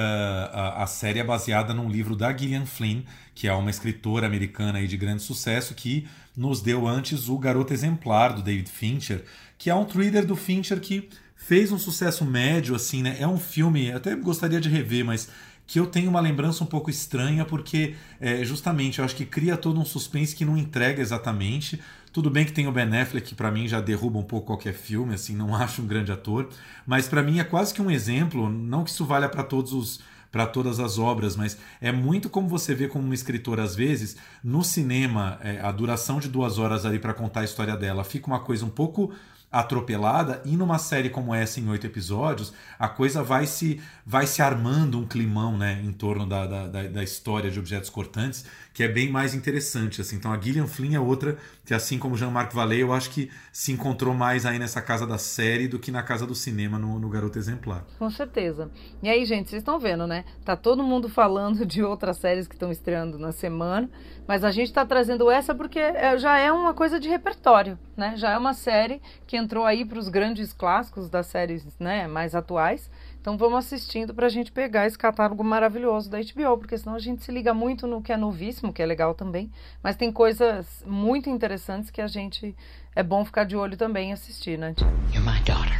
a, a, série é baseada num livro da Gillian Flynn, que é uma escritora americana de grande sucesso, que nos deu antes o Garoto Exemplar do David Fincher, que é um thriller do Fincher que fez um sucesso médio, assim, né? É um filme, até gostaria de rever, mas que eu tenho uma lembrança um pouco estranha, porque é, justamente eu acho que cria todo um suspense que não entrega exatamente. Tudo bem que tem o Ben Affleck, que para mim já derruba um pouco qualquer filme, assim, não acho um grande ator, mas para mim é quase que um exemplo, não que isso valha para todos os para todas as obras, mas é muito como você vê como uma escritora, às vezes, no cinema, é, a duração de duas horas ali para contar a história dela fica uma coisa um pouco atropelada e numa série como essa em oito episódios a coisa vai se vai se armando um climão né em torno da, da, da, história de objetos cortantes que é bem mais interessante assim. Então a Gillian Flynn é outra que assim como Jean-Marc Vallée eu acho que se encontrou mais aí nessa casa da série do que na casa do cinema no, no Garoto Exemplar. Com certeza. E aí gente vocês estão vendo né? Tá todo mundo falando de outras séries que estão estreando na semana mas a gente está trazendo essa porque é, já é uma coisa de repertório né já é uma série que entrou aí para os grandes clássicos das séries né, mais atuais. Então vamos assistindo para a gente pegar esse catálogo maravilhoso da HBO, porque senão a gente se liga muito no que é novíssimo, que é legal também, mas tem coisas muito interessantes que a gente é bom ficar de olho também e assistir, né? You're my daughter.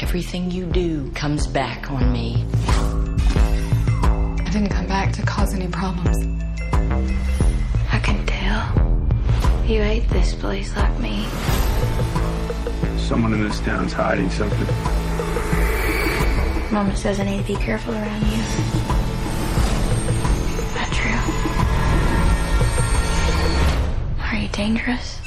Everything you do comes back on me. I didn't come back to cause any problems. You hate this place like me. Someone in this town's hiding something. Mama says I need to be careful around you. Not true. Are you dangerous?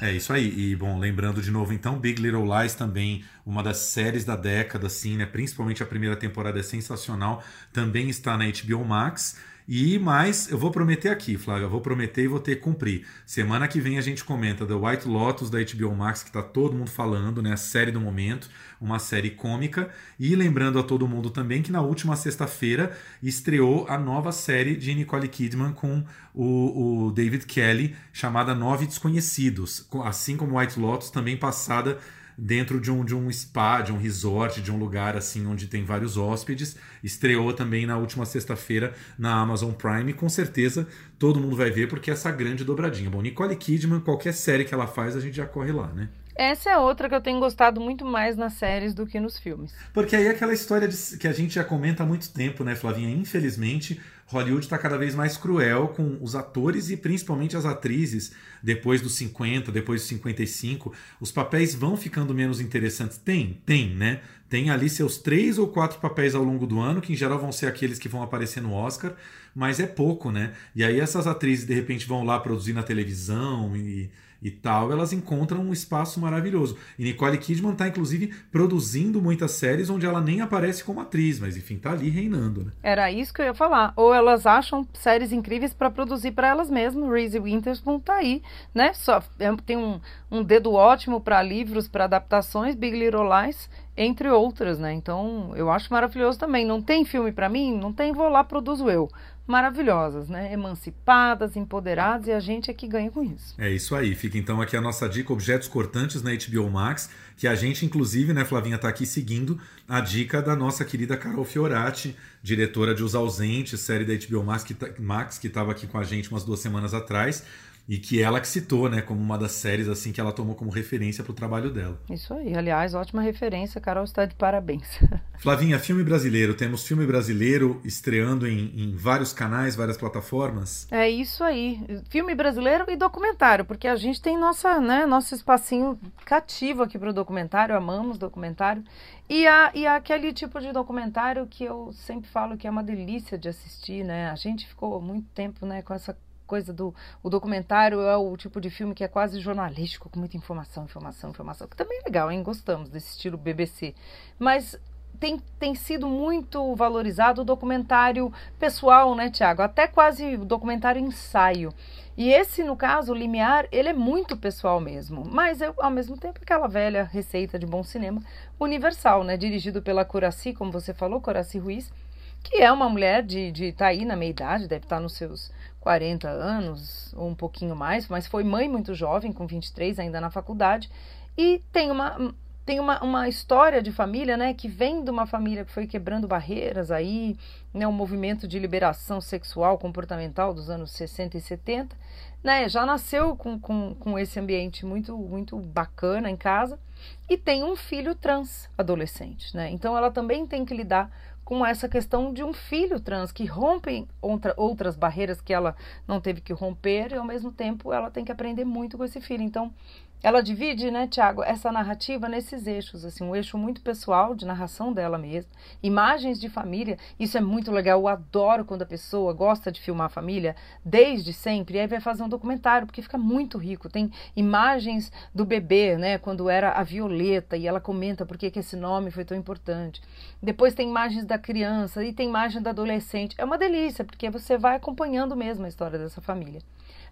É isso aí. E bom, lembrando de novo, então, Big Little Lies também, uma das séries da década, assim, né? Principalmente a primeira temporada é sensacional. Também está na HBO Max. E mais, eu vou prometer aqui, Flávia, eu vou prometer e vou ter que cumprir. Semana que vem a gente comenta The White Lotus da HBO Max, que tá todo mundo falando, né? A série do momento, uma série cômica. E lembrando a todo mundo também que na última sexta-feira estreou a nova série de Nicole Kidman com o, o David Kelly, chamada Nove Desconhecidos. Assim como White Lotus, também passada dentro de um, de um spa, de um resort, de um lugar assim onde tem vários hóspedes. Estreou também na última sexta-feira na Amazon Prime. Com certeza todo mundo vai ver porque é essa grande dobradinha. Bom, Nicole Kidman, qualquer série que ela faz, a gente já corre lá, né? Essa é outra que eu tenho gostado muito mais nas séries do que nos filmes. Porque aí é aquela história de, que a gente já comenta há muito tempo, né, Flavinha? Infelizmente, Hollywood está cada vez mais cruel com os atores e principalmente as atrizes. Depois dos 50, depois dos 55, os papéis vão ficando menos interessantes. Tem, tem, né? Tem ali seus três ou quatro papéis ao longo do ano, que em geral vão ser aqueles que vão aparecer no Oscar, mas é pouco, né? E aí essas atrizes de repente vão lá produzir na televisão e e tal, elas encontram um espaço maravilhoso. E Nicole Kidman está, inclusive, produzindo muitas séries onde ela nem aparece como atriz, mas enfim, tá ali reinando. Né? Era isso que eu ia falar. Ou elas acham séries incríveis para produzir para elas mesmas. Reese Witherspoon tá aí, né? Só, é, tem um, um dedo ótimo para livros, para adaptações, Big Little Lies, entre outras, né? Então, eu acho maravilhoso também. Não tem filme para mim? Não tem, vou lá, produzo eu maravilhosas, né? Emancipadas, empoderadas e a gente é que ganha com isso. É isso aí. Fica então aqui a nossa dica: objetos cortantes na HBO Max, que a gente, inclusive, né, Flavinha, está aqui seguindo a dica da nossa querida Carol Fiorati, diretora de Os Ausentes, série da HBO Max, que tá, Max, que estava aqui com a gente umas duas semanas atrás e que ela que citou, né, como uma das séries assim que ela tomou como referência para o trabalho dela. Isso aí, aliás, ótima referência, Carol está de parabéns. Flavinha, filme brasileiro, temos filme brasileiro estreando em, em, vários canais, várias plataformas? É isso aí, filme brasileiro e documentário, porque a gente tem nossa, né, nosso espacinho cativo aqui para o documentário, amamos documentário, e, a, e aquele tipo de documentário que eu sempre falo que é uma delícia de assistir, né, a gente ficou muito tempo, né, com essa coisa do o documentário é o tipo de filme que é quase jornalístico, com muita informação, informação, informação, que também é legal, hein? Gostamos desse estilo BBC. Mas tem, tem sido muito valorizado o documentário pessoal, né, Tiago? Até quase documentário ensaio. E esse, no caso, o Limiar, ele é muito pessoal mesmo. Mas, eu, ao mesmo tempo, aquela velha receita de bom cinema universal, né? Dirigido pela Coraci, como você falou, Coraci Ruiz, que é uma mulher de, de tá aí na meia idade, deve estar nos seus 40 anos ou um pouquinho mais, mas foi mãe muito jovem, com 23, ainda na faculdade, e tem uma tem uma, uma história de família, né, que vem de uma família que foi quebrando barreiras aí, né, um movimento de liberação sexual, comportamental dos anos 60 e 70, né, já nasceu com, com, com esse ambiente muito, muito bacana em casa, e tem um filho trans adolescente, né, então ela também tem que lidar com essa questão de um filho trans que rompe outra, outras barreiras que ela não teve que romper e ao mesmo tempo ela tem que aprender muito com esse filho. Então, ela divide, né, Tiago, essa narrativa nesses eixos, assim, um eixo muito pessoal de narração dela mesma, imagens de família, isso é muito legal, eu adoro quando a pessoa gosta de filmar a família desde sempre, e aí vai fazer um documentário, porque fica muito rico, tem imagens do bebê, né, quando era a Violeta, e ela comenta por que esse nome foi tão importante, depois tem imagens da criança, e tem imagem da adolescente, é uma delícia, porque você vai acompanhando mesmo a história dessa família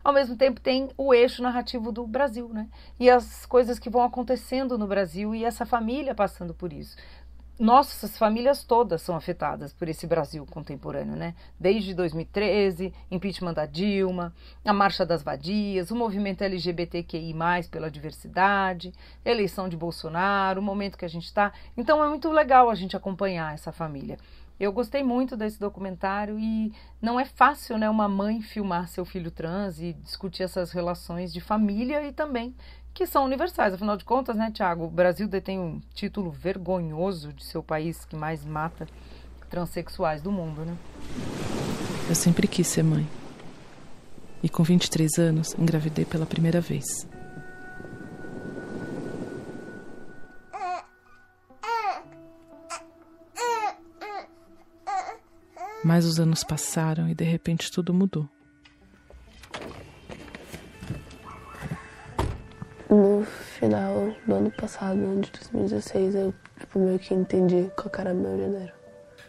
ao mesmo tempo tem o eixo narrativo do Brasil, né? E as coisas que vão acontecendo no Brasil e essa família passando por isso. Nossas famílias todas são afetadas por esse Brasil contemporâneo, né? Desde 2013, impeachment da Dilma, a Marcha das Vadias, o movimento LGBTQI, pela diversidade, eleição de Bolsonaro, o momento que a gente está. Então é muito legal a gente acompanhar essa família. Eu gostei muito desse documentário e não é fácil, né, uma mãe filmar seu filho trans e discutir essas relações de família e também que são universais. Afinal de contas, né, Tiago, o Brasil detém um título vergonhoso de ser o país que mais mata transexuais do mundo, né? Eu sempre quis ser mãe. E com 23 anos, engravidei pela primeira vez. Mas os anos passaram e de repente tudo mudou. No final do ano passado, de 2016, eu tipo, meio que entendi qual era meu gênero.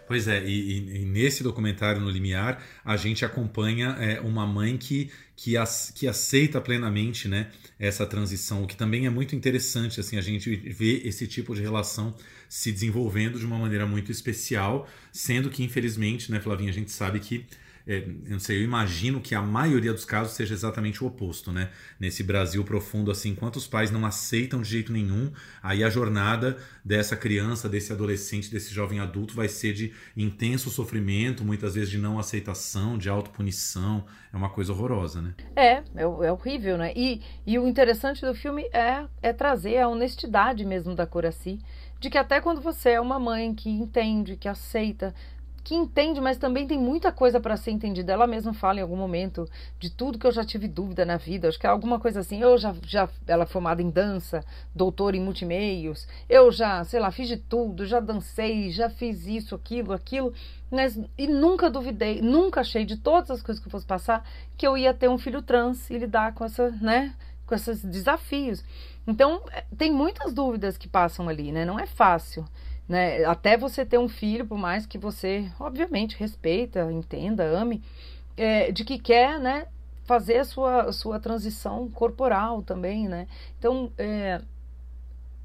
Pois é, e, e, e, nesse documentário no Limiar, a gente acompanha é, uma mãe que, que, as, que aceita plenamente né, essa transição, o que também é muito interessante, assim, a gente vê esse tipo de relação se desenvolvendo de uma maneira muito especial, sendo que, infelizmente, né, Flavinha, a gente sabe que é, eu não sei, eu imagino que a maioria dos casos seja exatamente o oposto, né? Nesse Brasil profundo, assim, quantos pais não aceitam de jeito nenhum, aí a jornada dessa criança, desse adolescente, desse jovem adulto vai ser de intenso sofrimento, muitas vezes de não aceitação, de autopunição. É uma coisa horrorosa, né? É, é, é horrível, né? E, e o interessante do filme é, é trazer a honestidade mesmo da Coraci, de que até quando você é uma mãe que entende, que aceita, que entende, mas também tem muita coisa para ser entendida. Ela mesma fala em algum momento de tudo que eu já tive dúvida na vida. Acho que é alguma coisa assim. Eu já, já ela é formada em dança, doutora em multimeios. Eu já, sei lá, fiz de tudo, já dancei, já fiz isso, aquilo, aquilo. Mas, e nunca duvidei, nunca achei de todas as coisas que eu fosse passar que eu ia ter um filho trans e lidar com essa, né, com esses desafios. Então, é, tem muitas dúvidas que passam ali, né? Não é fácil. Né? Até você ter um filho, por mais que você, obviamente, respeita, entenda, ame, é, de que quer, né, fazer a sua, a sua transição corporal também, né? Então, é,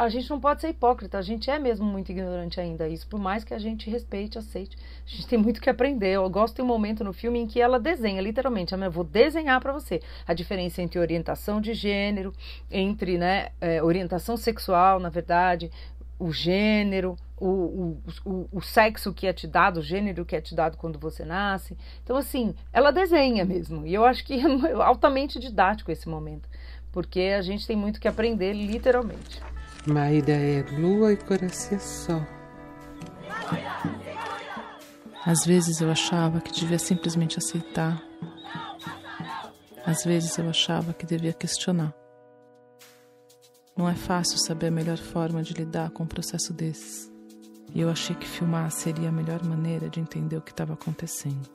a gente não pode ser hipócrita, a gente é mesmo muito ignorante ainda isso, por mais que a gente respeite, aceite. A gente tem muito que aprender. Eu gosto de um momento no filme em que ela desenha, literalmente, eu vou desenhar para você a diferença entre orientação de gênero, entre né, é, orientação sexual, na verdade, o gênero, o, o, o, o, sexo que é te dado, o gênero que é te dado quando você nasce. Então, assim, ela desenha mesmo. E eu acho que é altamente didático esse momento. Porque a gente tem muito que aprender, literalmente. Maída é lua e coração sol. Às vezes eu achava que devia simplesmente aceitar. Às vezes eu achava que devia questionar. Não é fácil saber a melhor forma de lidar com um processo desses. E eu achei que filmar seria a melhor maneira de entender o que estava acontecendo.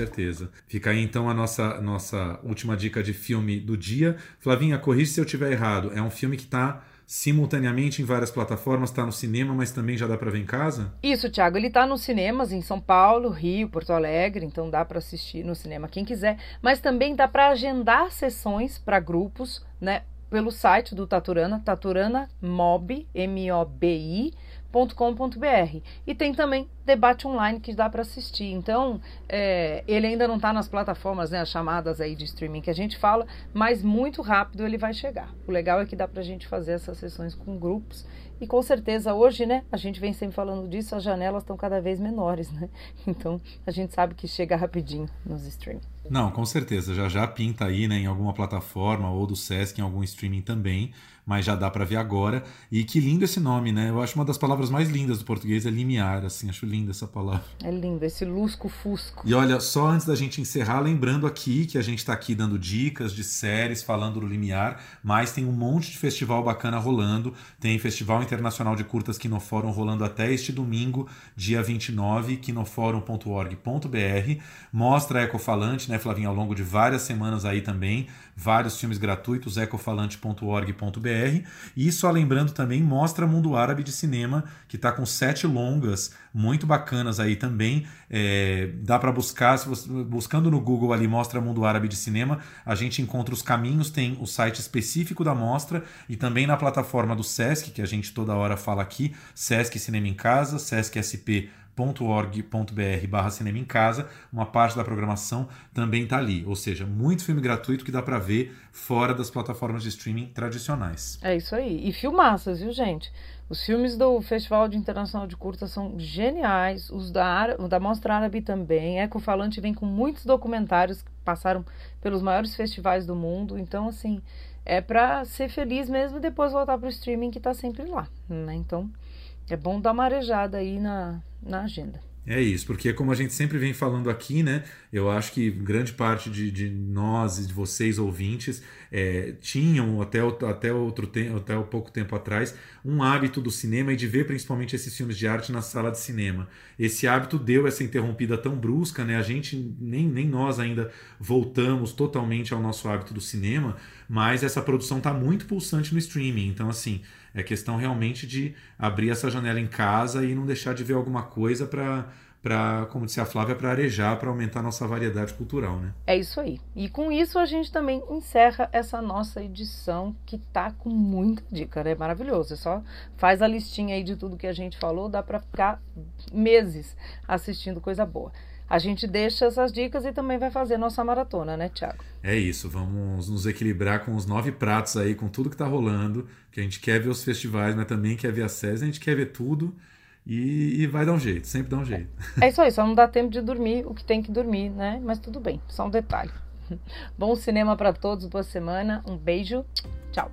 Certeza. Fica aí então a nossa, nossa última dica de filme do dia. Flavinha, corrija se eu estiver errado. É um filme que está simultaneamente em várias plataformas, está no cinema, mas também já dá para ver em casa? Isso, Thiago, ele está nos cinemas em São Paulo, Rio, Porto Alegre, então dá para assistir no cinema quem quiser, mas também dá para agendar sessões para grupos, né, pelo site do Taturana, Taturana Mob, M O B I com.br E tem também debate online que dá para assistir. Então, é, ele ainda não está nas plataformas, né, as chamadas aí de streaming que a gente fala, mas muito rápido ele vai chegar. O legal é que dá para a gente fazer essas sessões com grupos e com certeza hoje, né, a gente vem sempre falando disso, as janelas estão cada vez menores, né? Então, a gente sabe que chega rapidinho nos streaming. Não, com certeza, já já pinta aí, né, em alguma plataforma ou do SESC em algum streaming também mas já dá para ver agora. E que lindo esse nome, né? Eu acho uma das palavras mais lindas do português é limiar, assim, acho linda essa palavra. É lindo, esse lusco-fusco. E olha, só antes da gente encerrar, lembrando aqui que a gente está aqui dando dicas de séries, falando do limiar, mas tem um monte de festival bacana rolando. Tem Festival Internacional de Curtas Quinofórum rolando até este domingo, dia 29, quinofórum.org.br. Mostra Ecofalante, né, Flavinha, ao longo de várias semanas aí também vários filmes gratuitos, ecofalante.org.br. E só lembrando também, mostra Mundo Árabe de Cinema, que está com sete longas muito bacanas aí também. É, dá para buscar, se você, buscando no Google ali, Mostra Mundo Árabe de Cinema, a gente encontra os caminhos, tem o site específico da mostra e também na plataforma do Sesc, que a gente toda hora fala aqui, Sesc Cinema em Casa, Sesc SP org.br barra cinema em casa, uma parte da programação também está ali. Ou seja, muito filme gratuito que dá para ver fora das plataformas de streaming tradicionais. É isso aí. E filmaças, viu, gente? Os filmes do Festival de Internacional de Curtas são geniais, os da, da Mostra Árabe também. Ecofalante vem com muitos documentários que passaram pelos maiores festivais do mundo. Então, assim, é para ser feliz mesmo e depois voltar para o streaming que está sempre lá. Né? Então, é bom dar uma arejada aí na, na agenda. É isso, porque como a gente sempre vem falando aqui, né? Eu acho que grande parte de, de nós e de vocês ouvintes é, tinham até, até outro tempo, até pouco tempo atrás, um hábito do cinema e de ver principalmente esses filmes de arte na sala de cinema. Esse hábito deu essa interrompida tão brusca, né? A gente nem, nem nós ainda voltamos totalmente ao nosso hábito do cinema, mas essa produção está muito pulsante no streaming. Então, assim, é questão realmente de abrir essa janela em casa e não deixar de ver alguma coisa para para, como disse a Flávia, para arejar, para aumentar a nossa variedade cultural, né? É isso aí. E com isso a gente também encerra essa nossa edição que tá com muita dica, né? Maravilhoso. É só faz a listinha aí de tudo que a gente falou, dá para ficar meses assistindo coisa boa a gente deixa essas dicas e também vai fazer nossa maratona, né, Tiago? É isso, vamos nos equilibrar com os nove pratos aí, com tudo que tá rolando, que a gente quer ver os festivais, mas também quer ver a SES, a gente quer ver tudo e, e, vai dar um jeito, sempre dá um jeito. É isso aí, só não dá tempo de dormir o que tem que dormir, né? Mas tudo bem, só um detalhe. Bom cinema para todos, boa semana, um beijo, tchau.